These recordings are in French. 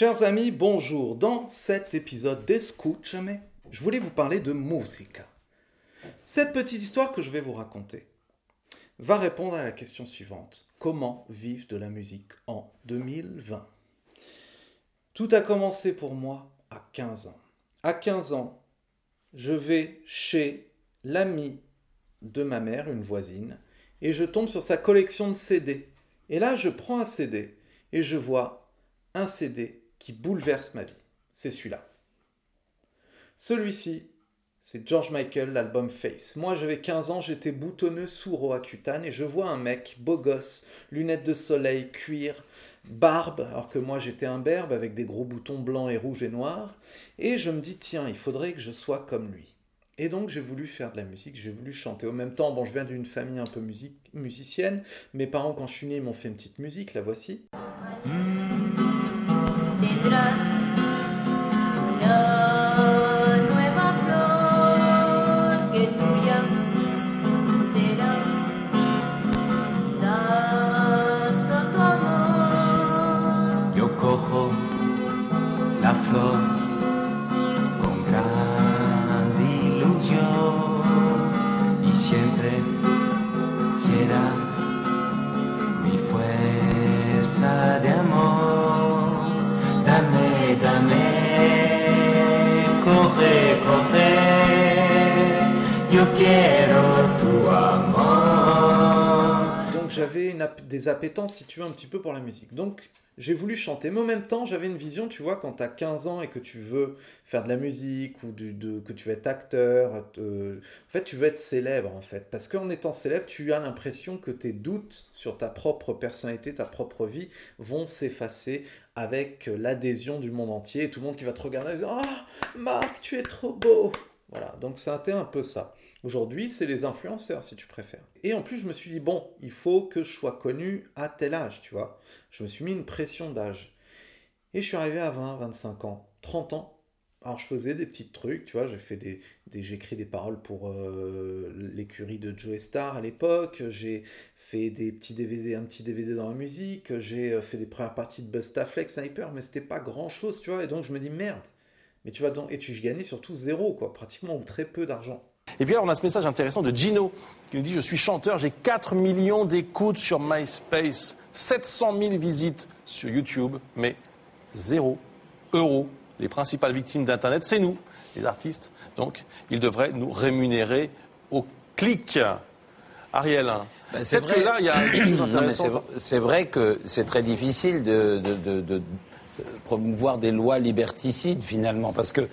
Chers amis, bonjour. Dans cet épisode d'Escúchame, je voulais vous parler de musica. Cette petite histoire que je vais vous raconter va répondre à la question suivante. Comment vivre de la musique en 2020 Tout a commencé pour moi à 15 ans. À 15 ans, je vais chez l'ami de ma mère, une voisine, et je tombe sur sa collection de CD. Et là, je prends un CD et je vois un CD qui bouleverse ma vie. C'est celui-là. Celui-ci, c'est George Michael, l'album Face. Moi, j'avais 15 ans, j'étais boutonneux, sourd au Accutane, et je vois un mec, beau gosse, lunettes de soleil, cuir, barbe, alors que moi j'étais un berbe avec des gros boutons blancs et rouges et noirs, et je me dis, tiens, il faudrait que je sois comme lui. Et donc j'ai voulu faire de la musique, j'ai voulu chanter. Au même temps, bon, je viens d'une famille un peu musique, musicienne. Mes parents, quand je suis né, m'ont fait une petite musique, la voici. tendrás des appétences, si tu veux, un petit peu pour la musique. Donc j'ai voulu chanter, mais en même temps, j'avais une vision, tu vois, quand tu as 15 ans et que tu veux faire de la musique ou de, que tu veux être acteur, euh, en fait, tu veux être célèbre, en fait. Parce qu'en étant célèbre, tu as l'impression que tes doutes sur ta propre personnalité, ta propre vie, vont s'effacer avec l'adhésion du monde entier et tout le monde qui va te regarder et dire Ah, Marc, tu es trop beau Voilà, donc c'était un peu ça. Aujourd'hui, c'est les influenceurs, si tu préfères. Et en plus, je me suis dit, bon, il faut que je sois connu à tel âge, tu vois. Je me suis mis une pression d'âge. Et je suis arrivé à 20, 25 ans, 30 ans. Alors, je faisais des petits trucs, tu vois. J'ai fait des, écrit des paroles pour euh, l'écurie de Joe Star à l'époque. J'ai fait des petits DVD, un petit DVD dans la musique. J'ai euh, fait des premières parties de Bustaflex Sniper, mais c'était pas grand chose, tu vois. Et donc, je me dis, merde. Mais tu vas. Et tu gagnais surtout zéro, quoi, pratiquement, ou très peu d'argent. Et puis alors, on a ce message intéressant de Gino qui nous dit Je suis chanteur, j'ai 4 millions d'écoutes sur MySpace, 700 000 visites sur YouTube, mais zéro euro. Les principales victimes d'Internet, c'est nous, les artistes. Donc, ils devraient nous rémunérer au clic. Ariel, Ben, c'est peut-être que vrai. là, il y a c'est vrai que c'est très difficile de, de- de- de- de promouvoir des lois liberticides finalement, parce que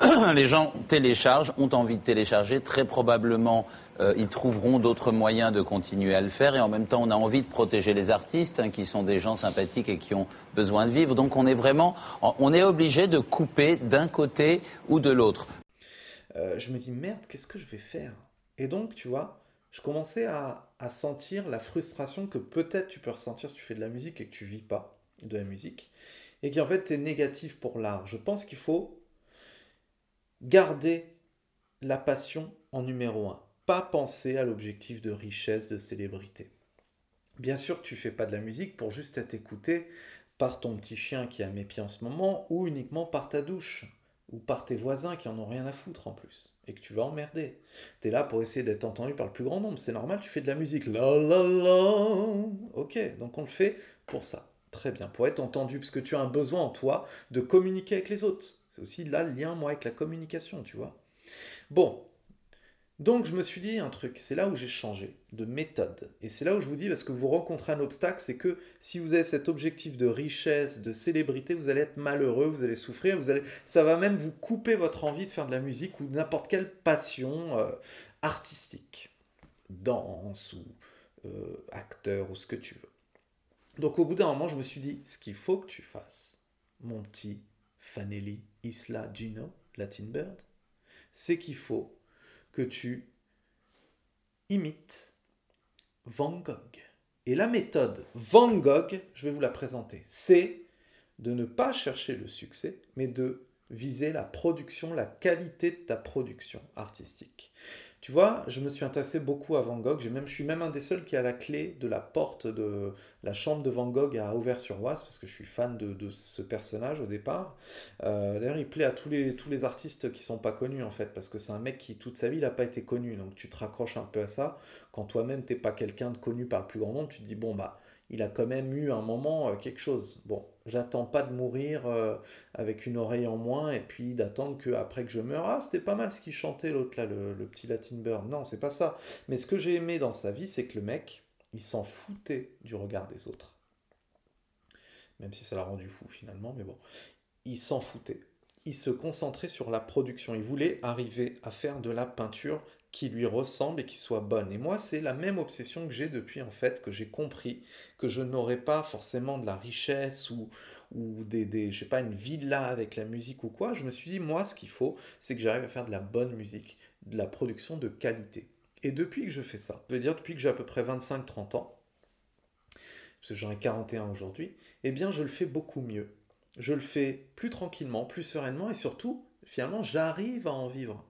les gens téléchargent, ont envie de télécharger, très probablement euh, ils trouveront d'autres moyens de continuer à le faire, et en même temps on a envie de protéger les artistes, hein, qui sont des gens sympathiques et qui ont besoin de vivre, donc on est vraiment, on est obligé de couper d'un côté ou de l'autre. Euh, je me dis merde, qu'est-ce que je vais faire? Et donc, tu vois, je commençais à, à sentir la frustration que peut-être tu peux ressentir si tu fais de la musique et que tu vis pas de la musique, et qui en fait est négatif pour l'art. Je pense qu'il faut garder la passion en numéro un, pas penser à l'objectif de richesse, de célébrité. Bien sûr tu fais pas de la musique pour juste être écouté par ton petit chien qui à mes pieds en ce moment, ou uniquement par ta douche ou par tes voisins qui en ont rien à foutre en plus, et que tu vas emmerder. Tu es là pour essayer d'être entendu par le plus grand nombre, c'est normal, tu fais de la musique. La la la. Ok, donc on le fait pour ça. Très bien, pour être entendu, parce que tu as un besoin en toi de communiquer avec les autres. C'est aussi là le lien, moi, avec la communication, tu vois. Bon, donc je me suis dit un truc, c'est là où j'ai changé de méthode. Et c'est là où je vous dis, parce que vous rencontrez un obstacle, c'est que si vous avez cet objectif de richesse, de célébrité, vous allez être malheureux, vous allez souffrir, vous allez, ça va même vous couper votre envie de faire de la musique ou n'importe quelle passion euh, artistique, danse ou euh, acteur ou ce que tu veux. Donc au bout d'un moment, je me suis dit, ce qu'il faut que tu fasses, mon petit Fanelli Isla Gino, Latin Bird, c'est qu'il faut que tu imites Van Gogh. Et la méthode Van Gogh, je vais vous la présenter, c'est de ne pas chercher le succès, mais de viser la production, la qualité de ta production artistique. Tu vois, je me suis intéressé beaucoup à Van Gogh. Même, je suis même un des seuls qui a la clé de la porte de la chambre de Van Gogh à Auvers-sur-Oise, parce que je suis fan de, ce personnage au départ. Euh, D'ailleurs, il plaît à tous les, tous les artistes qui sont pas connus, en fait, parce que c'est un mec qui, toute sa vie, n'a pas été connu. Donc tu te raccroches un peu à ça. Quand toi-même, t'es pas quelqu'un de connu par le plus grand nombre, tu te dis, bon, bah, il a quand même eu un moment euh, quelque chose. Bon, j'attends pas de mourir euh, avec une oreille en moins et puis d'attendre que après que je meure, ah c'était pas mal ce qu'il chantait l'autre là, le, le petit Latin Bird. Non, c'est pas ça. Mais ce que j'ai aimé dans sa vie, c'est que le mec, il s'en foutait du regard des autres. Même si ça l'a rendu fou finalement, mais bon, il s'en foutait. Il se concentrait sur la production. Il voulait arriver à faire de la peinture qui lui ressemble et qui soit bonne. Et moi, c'est la même obsession que j'ai depuis en fait que j'ai compris que je n'aurais pas forcément de la richesse ou, ou des, des, je sais pas, une villa avec la musique ou quoi. Je me suis dit, moi, ce qu'il faut, c'est que j'arrive à faire de la bonne musique, de la production de qualité. Et depuis que je fais ça, je veux dire depuis que j'ai à peu près 25-30 ans, parce que j'en ai 41 aujourd'hui, eh bien, je le fais beaucoup mieux. Je le fais plus tranquillement, plus sereinement et surtout, finalement, j'arrive à en vivre.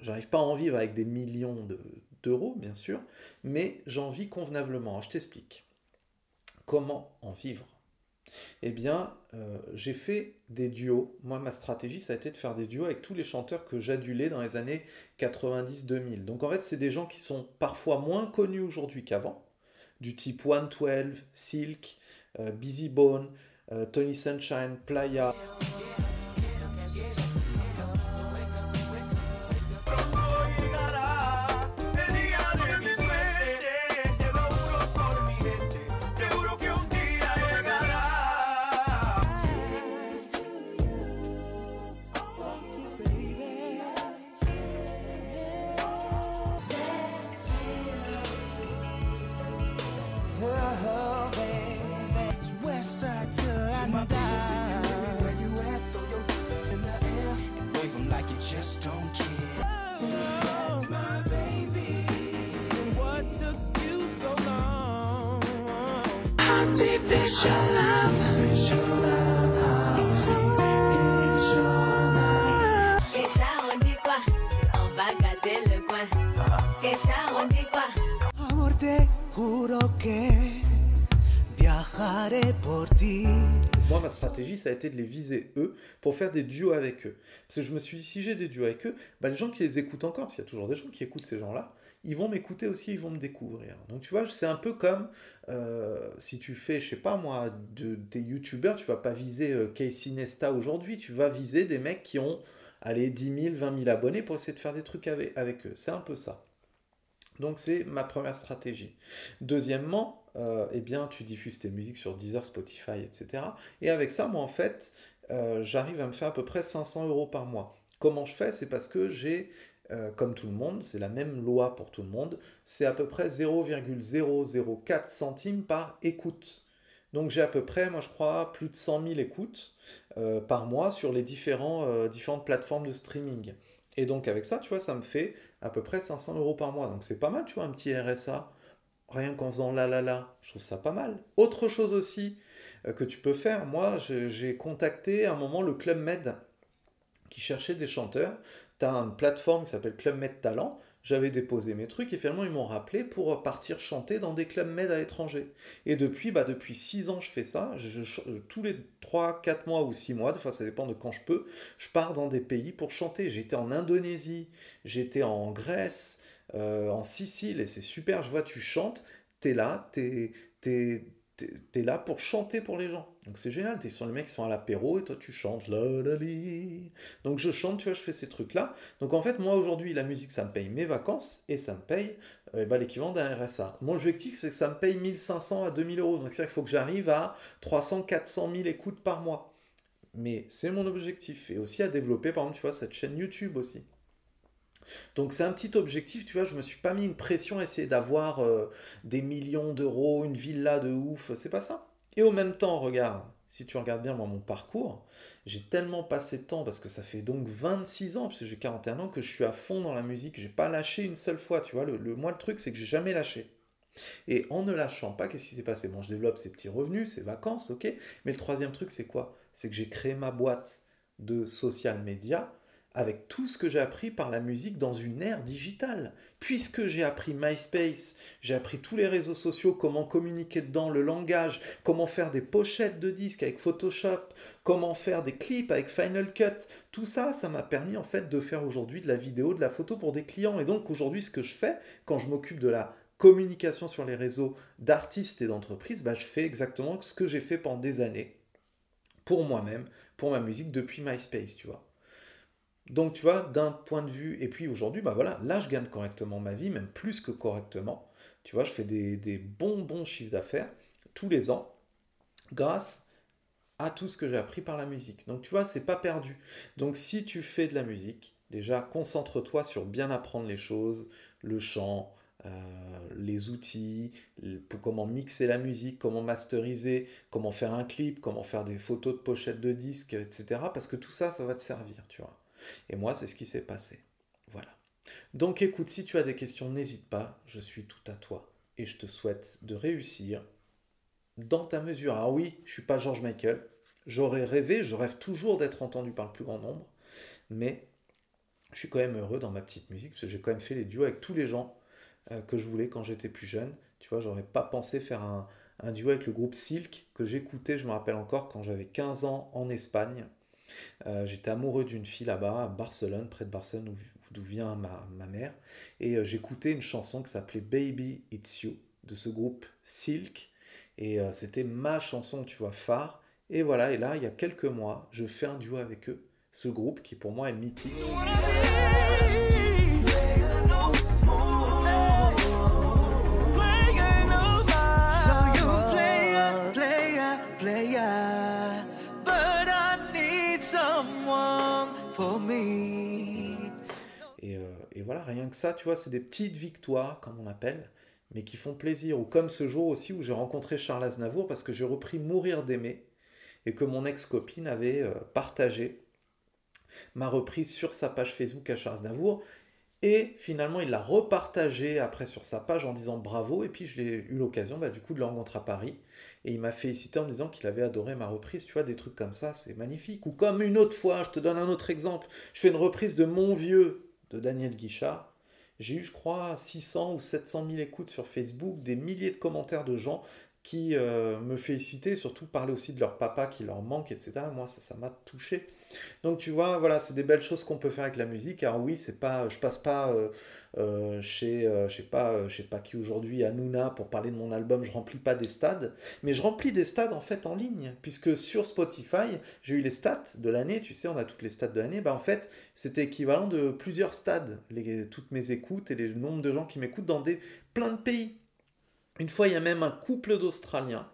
J'arrive pas à en vivre avec des millions de- d'euros, bien sûr, mais j'en vis convenablement. Je t'explique. Comment en vivre? Eh bien, euh, j'ai fait des duos. Moi, ma stratégie, ça a été de faire des duos avec tous les chanteurs que j'adulais dans les années 90-2000. Donc, en fait, c'est des gens qui sont parfois moins connus aujourd'hui qu'avant, du type 112, Silk, euh, Busy Bone, euh, Tony Sunshine, Playa. Amor, te juro que viajaré por ti. Stratégie, ça a été de les viser eux pour faire des duos avec eux. Parce que je me suis dit, si j'ai des duos avec eux, bah, les gens qui les écoutent encore, parce qu'il y a toujours des gens qui écoutent ces gens-là, ils vont m'écouter aussi, ils vont me découvrir. Donc tu vois, c'est un peu comme euh, si tu fais, je sais pas moi, de, des youtubeurs, tu vas pas viser euh, Casey Nesta aujourd'hui, tu vas viser des mecs qui ont, allez, 10 000, 20 000 abonnés pour essayer de faire des trucs avec eux. C'est un peu ça. Donc c'est ma première stratégie. Deuxièmement, euh, eh bien, tu diffuses tes musiques sur Deezer, Spotify, etc. Et avec ça, moi, en fait, euh, j'arrive à me faire à peu près 500 euros par mois. Comment je fais? C'est parce que j'ai, euh, comme tout le monde, c'est la même loi pour tout le monde, c'est à peu près 0,004 centimes par écoute. Donc j'ai à peu près, moi je crois, plus de 100 000 écoutes euh, par mois sur les différents, différentes plateformes de streaming. Et donc avec ça, tu vois, ça me fait à peu près 500 euros par mois. Donc c'est pas mal, tu vois, un petit RSA, rien qu'en faisant la la la, je trouve ça pas mal. Autre chose aussi euh, que tu peux faire, moi j'ai contacté à un moment le Club Med qui cherchait des chanteurs. Tu as une plateforme qui s'appelle Club Med Talent. J'avais déposé mes trucs et finalement ils m'ont rappelé pour partir chanter dans des clubs med à l'étranger. Et depuis, bah, depuis 6 ans je fais ça. Je- tous les 3, 4 mois ou 6 mois, des fois ça dépend de quand je peux, je pars dans des pays pour chanter. J'étais en Indonésie, j'étais en Grèce, euh, en Sicile et c'est super. Je vois, tu chantes, t'es là, t'es, t'es là pour chanter pour les gens. Donc c'est génial, t'es sur les mecs qui sont à l'apéro et toi tu chantes. La. Donc je chante, tu vois, je fais ces trucs-là. Donc en fait, moi aujourd'hui, la musique, ça me paye mes vacances et ça me paye euh, bah, l'équivalent d'un RSA. Mon objectif, c'est que ça me paye 1500 à 2000 euros. Donc c'est-à-dire qu'il faut que j'arrive à 300, 400 000 écoutes par mois. Mais c'est mon objectif. Et aussi à développer, par exemple, tu vois, cette chaîne YouTube aussi. Donc c'est un petit objectif, tu vois, je me suis pas mis une pression à essayer d'avoir euh, des millions d'euros, une villa de ouf, c'est pas ça. Et au même temps, regarde, si tu regardes bien moi, mon parcours, j'ai tellement passé de temps, parce que ça fait donc 26 ans, parce que j'ai 41 ans, que je suis à fond dans la musique, j'ai pas lâché une seule fois, tu vois, le, le- moi le truc c'est que j'ai jamais lâché. Et en ne lâchant pas, qu'est-ce qui s'est passé? Bon, je développe ces petits revenus, ces vacances, ok, mais le troisième truc c'est quoi? C'est que j'ai créé ma boîte de social media avec tout ce que j'ai appris par la musique dans une ère digitale. Puisque j'ai appris MySpace, j'ai appris tous les réseaux sociaux, comment communiquer dedans, le langage, comment faire des pochettes de disques avec Photoshop, comment faire des clips avec Final Cut, tout ça, ça m'a permis en fait de faire aujourd'hui de la vidéo, de la photo pour des clients. Et donc aujourd'hui, ce que je fais quand je m'occupe de la communication sur les réseaux d'artistes et d'entreprises, bah, je fais exactement ce que j'ai fait pendant des années pour moi-même, pour ma musique depuis MySpace, tu vois. Donc, tu vois, d'un point de vue, et puis aujourd'hui, bah voilà, là, je gagne correctement ma vie, même plus que correctement. Tu vois, je fais des, des bons, bons chiffres d'affaires tous les ans grâce à tout ce que j'ai appris par la musique. Donc, tu vois, c'est pas perdu. Donc, si tu fais de la musique, déjà, concentre-toi sur bien apprendre les choses, le chant, euh, les outils, pour comment mixer la musique, comment masteriser, comment faire un clip, comment faire des photos de pochettes de disques, etc. Parce que tout ça, ça va te servir, tu vois. Et moi, c'est ce qui s'est passé. Voilà. Donc écoute, si tu as des questions, n'hésite pas, je suis tout à toi. Et je te souhaite de réussir dans ta mesure. Ah oui, je suis pas George Michael. J'aurais rêvé, je rêve toujours d'être entendu par le plus grand nombre. Mais je suis quand même heureux dans ma petite musique, parce que j'ai quand même fait les duos avec tous les gens euh, que je voulais quand j'étais plus jeune. Tu vois, j'aurais pas pensé faire un, un duo avec le groupe Silk, que j'écoutais, je me rappelle encore, quand j'avais 15 ans en Espagne. Euh, j'étais amoureux d'une fille là-bas, à Barcelone, près de Barcelone, d'où vient ma, mère. Et euh, j'écoutais une chanson qui s'appelait Baby It's You, de ce groupe Silk. Et euh, c'était ma chanson, tu vois, phare. Et voilà, et là, il y a quelques mois, je fais un duo avec eux. Ce groupe qui pour moi est mythique. Et, voilà, rien que ça, tu vois, c'est des petites victoires, comme on appelle, mais qui font plaisir. Ou comme ce jour aussi où j'ai rencontré Charles Aznavour parce que j'ai repris Mourir d'aimer et que mon ex-copine avait euh, partagé ma reprise sur sa page Facebook à Charles Aznavour. Et finalement, il l'a repartagé après sur sa page en disant bravo. Et puis, je l'ai eu l'occasion, bah, du coup, de le rencontrer à Paris. Et il m'a félicité en me disant qu'il avait adoré ma reprise. Tu vois, des trucs comme ça, c'est magnifique. Ou comme une autre fois, je te donne un autre exemple. Je fais une reprise de Mon Vieux de Daniel Guichard. J'ai eu, je crois, 600 ou 700 000 écoutes sur Facebook, des milliers de commentaires de gens qui euh, me félicitaient, surtout parler aussi de leur papa qui leur manque, etc. Moi, ça m'a touché. Donc tu vois, voilà, c'est des belles choses qu'on peut faire avec la musique. Alors oui, c'est pas, je passe pas euh, euh, chez, euh, je sais pas, je sais pas qui aujourd'hui, Hanouna pour parler de mon album. Je remplis pas des stades, mais je remplis des stades en fait en ligne, puisque sur Spotify, j'ai eu les stats de l'année. Tu sais, on a toutes les stats de l'année. Bah en fait, c'était équivalent de plusieurs stades, toutes mes écoutes et les nombres de gens qui m'écoutent dans des plein de pays. Une fois, il y a même un couple d'Australiens.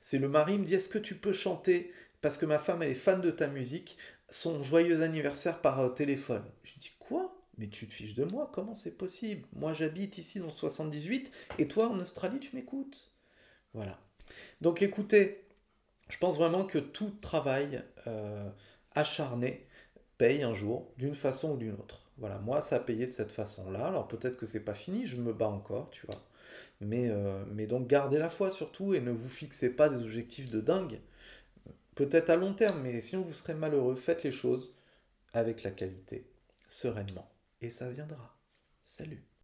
C'est le mari me dit Est-ce que tu peux chanter? Parce que ma femme elle est fan de ta musique son joyeux anniversaire par euh, téléphone. Je dis quoi? Mais tu te fiches de moi? Comment c'est possible? Moi j'habite ici dans 78 et toi en Australie tu m'écoutes? Voilà. Donc écoutez, je pense vraiment que tout travail euh, acharné paye un jour d'une façon ou d'une autre. Voilà, moi ça a payé de cette façon-là. Alors peut-être que c'est pas fini, je me bats encore, tu vois. Mais, euh, mais donc gardez la foi surtout et ne vous fixez pas des objectifs de dingue peut-être à long terme, mais si on vous serez malheureux, faites les choses avec la qualité, sereinement, et ça viendra. Salut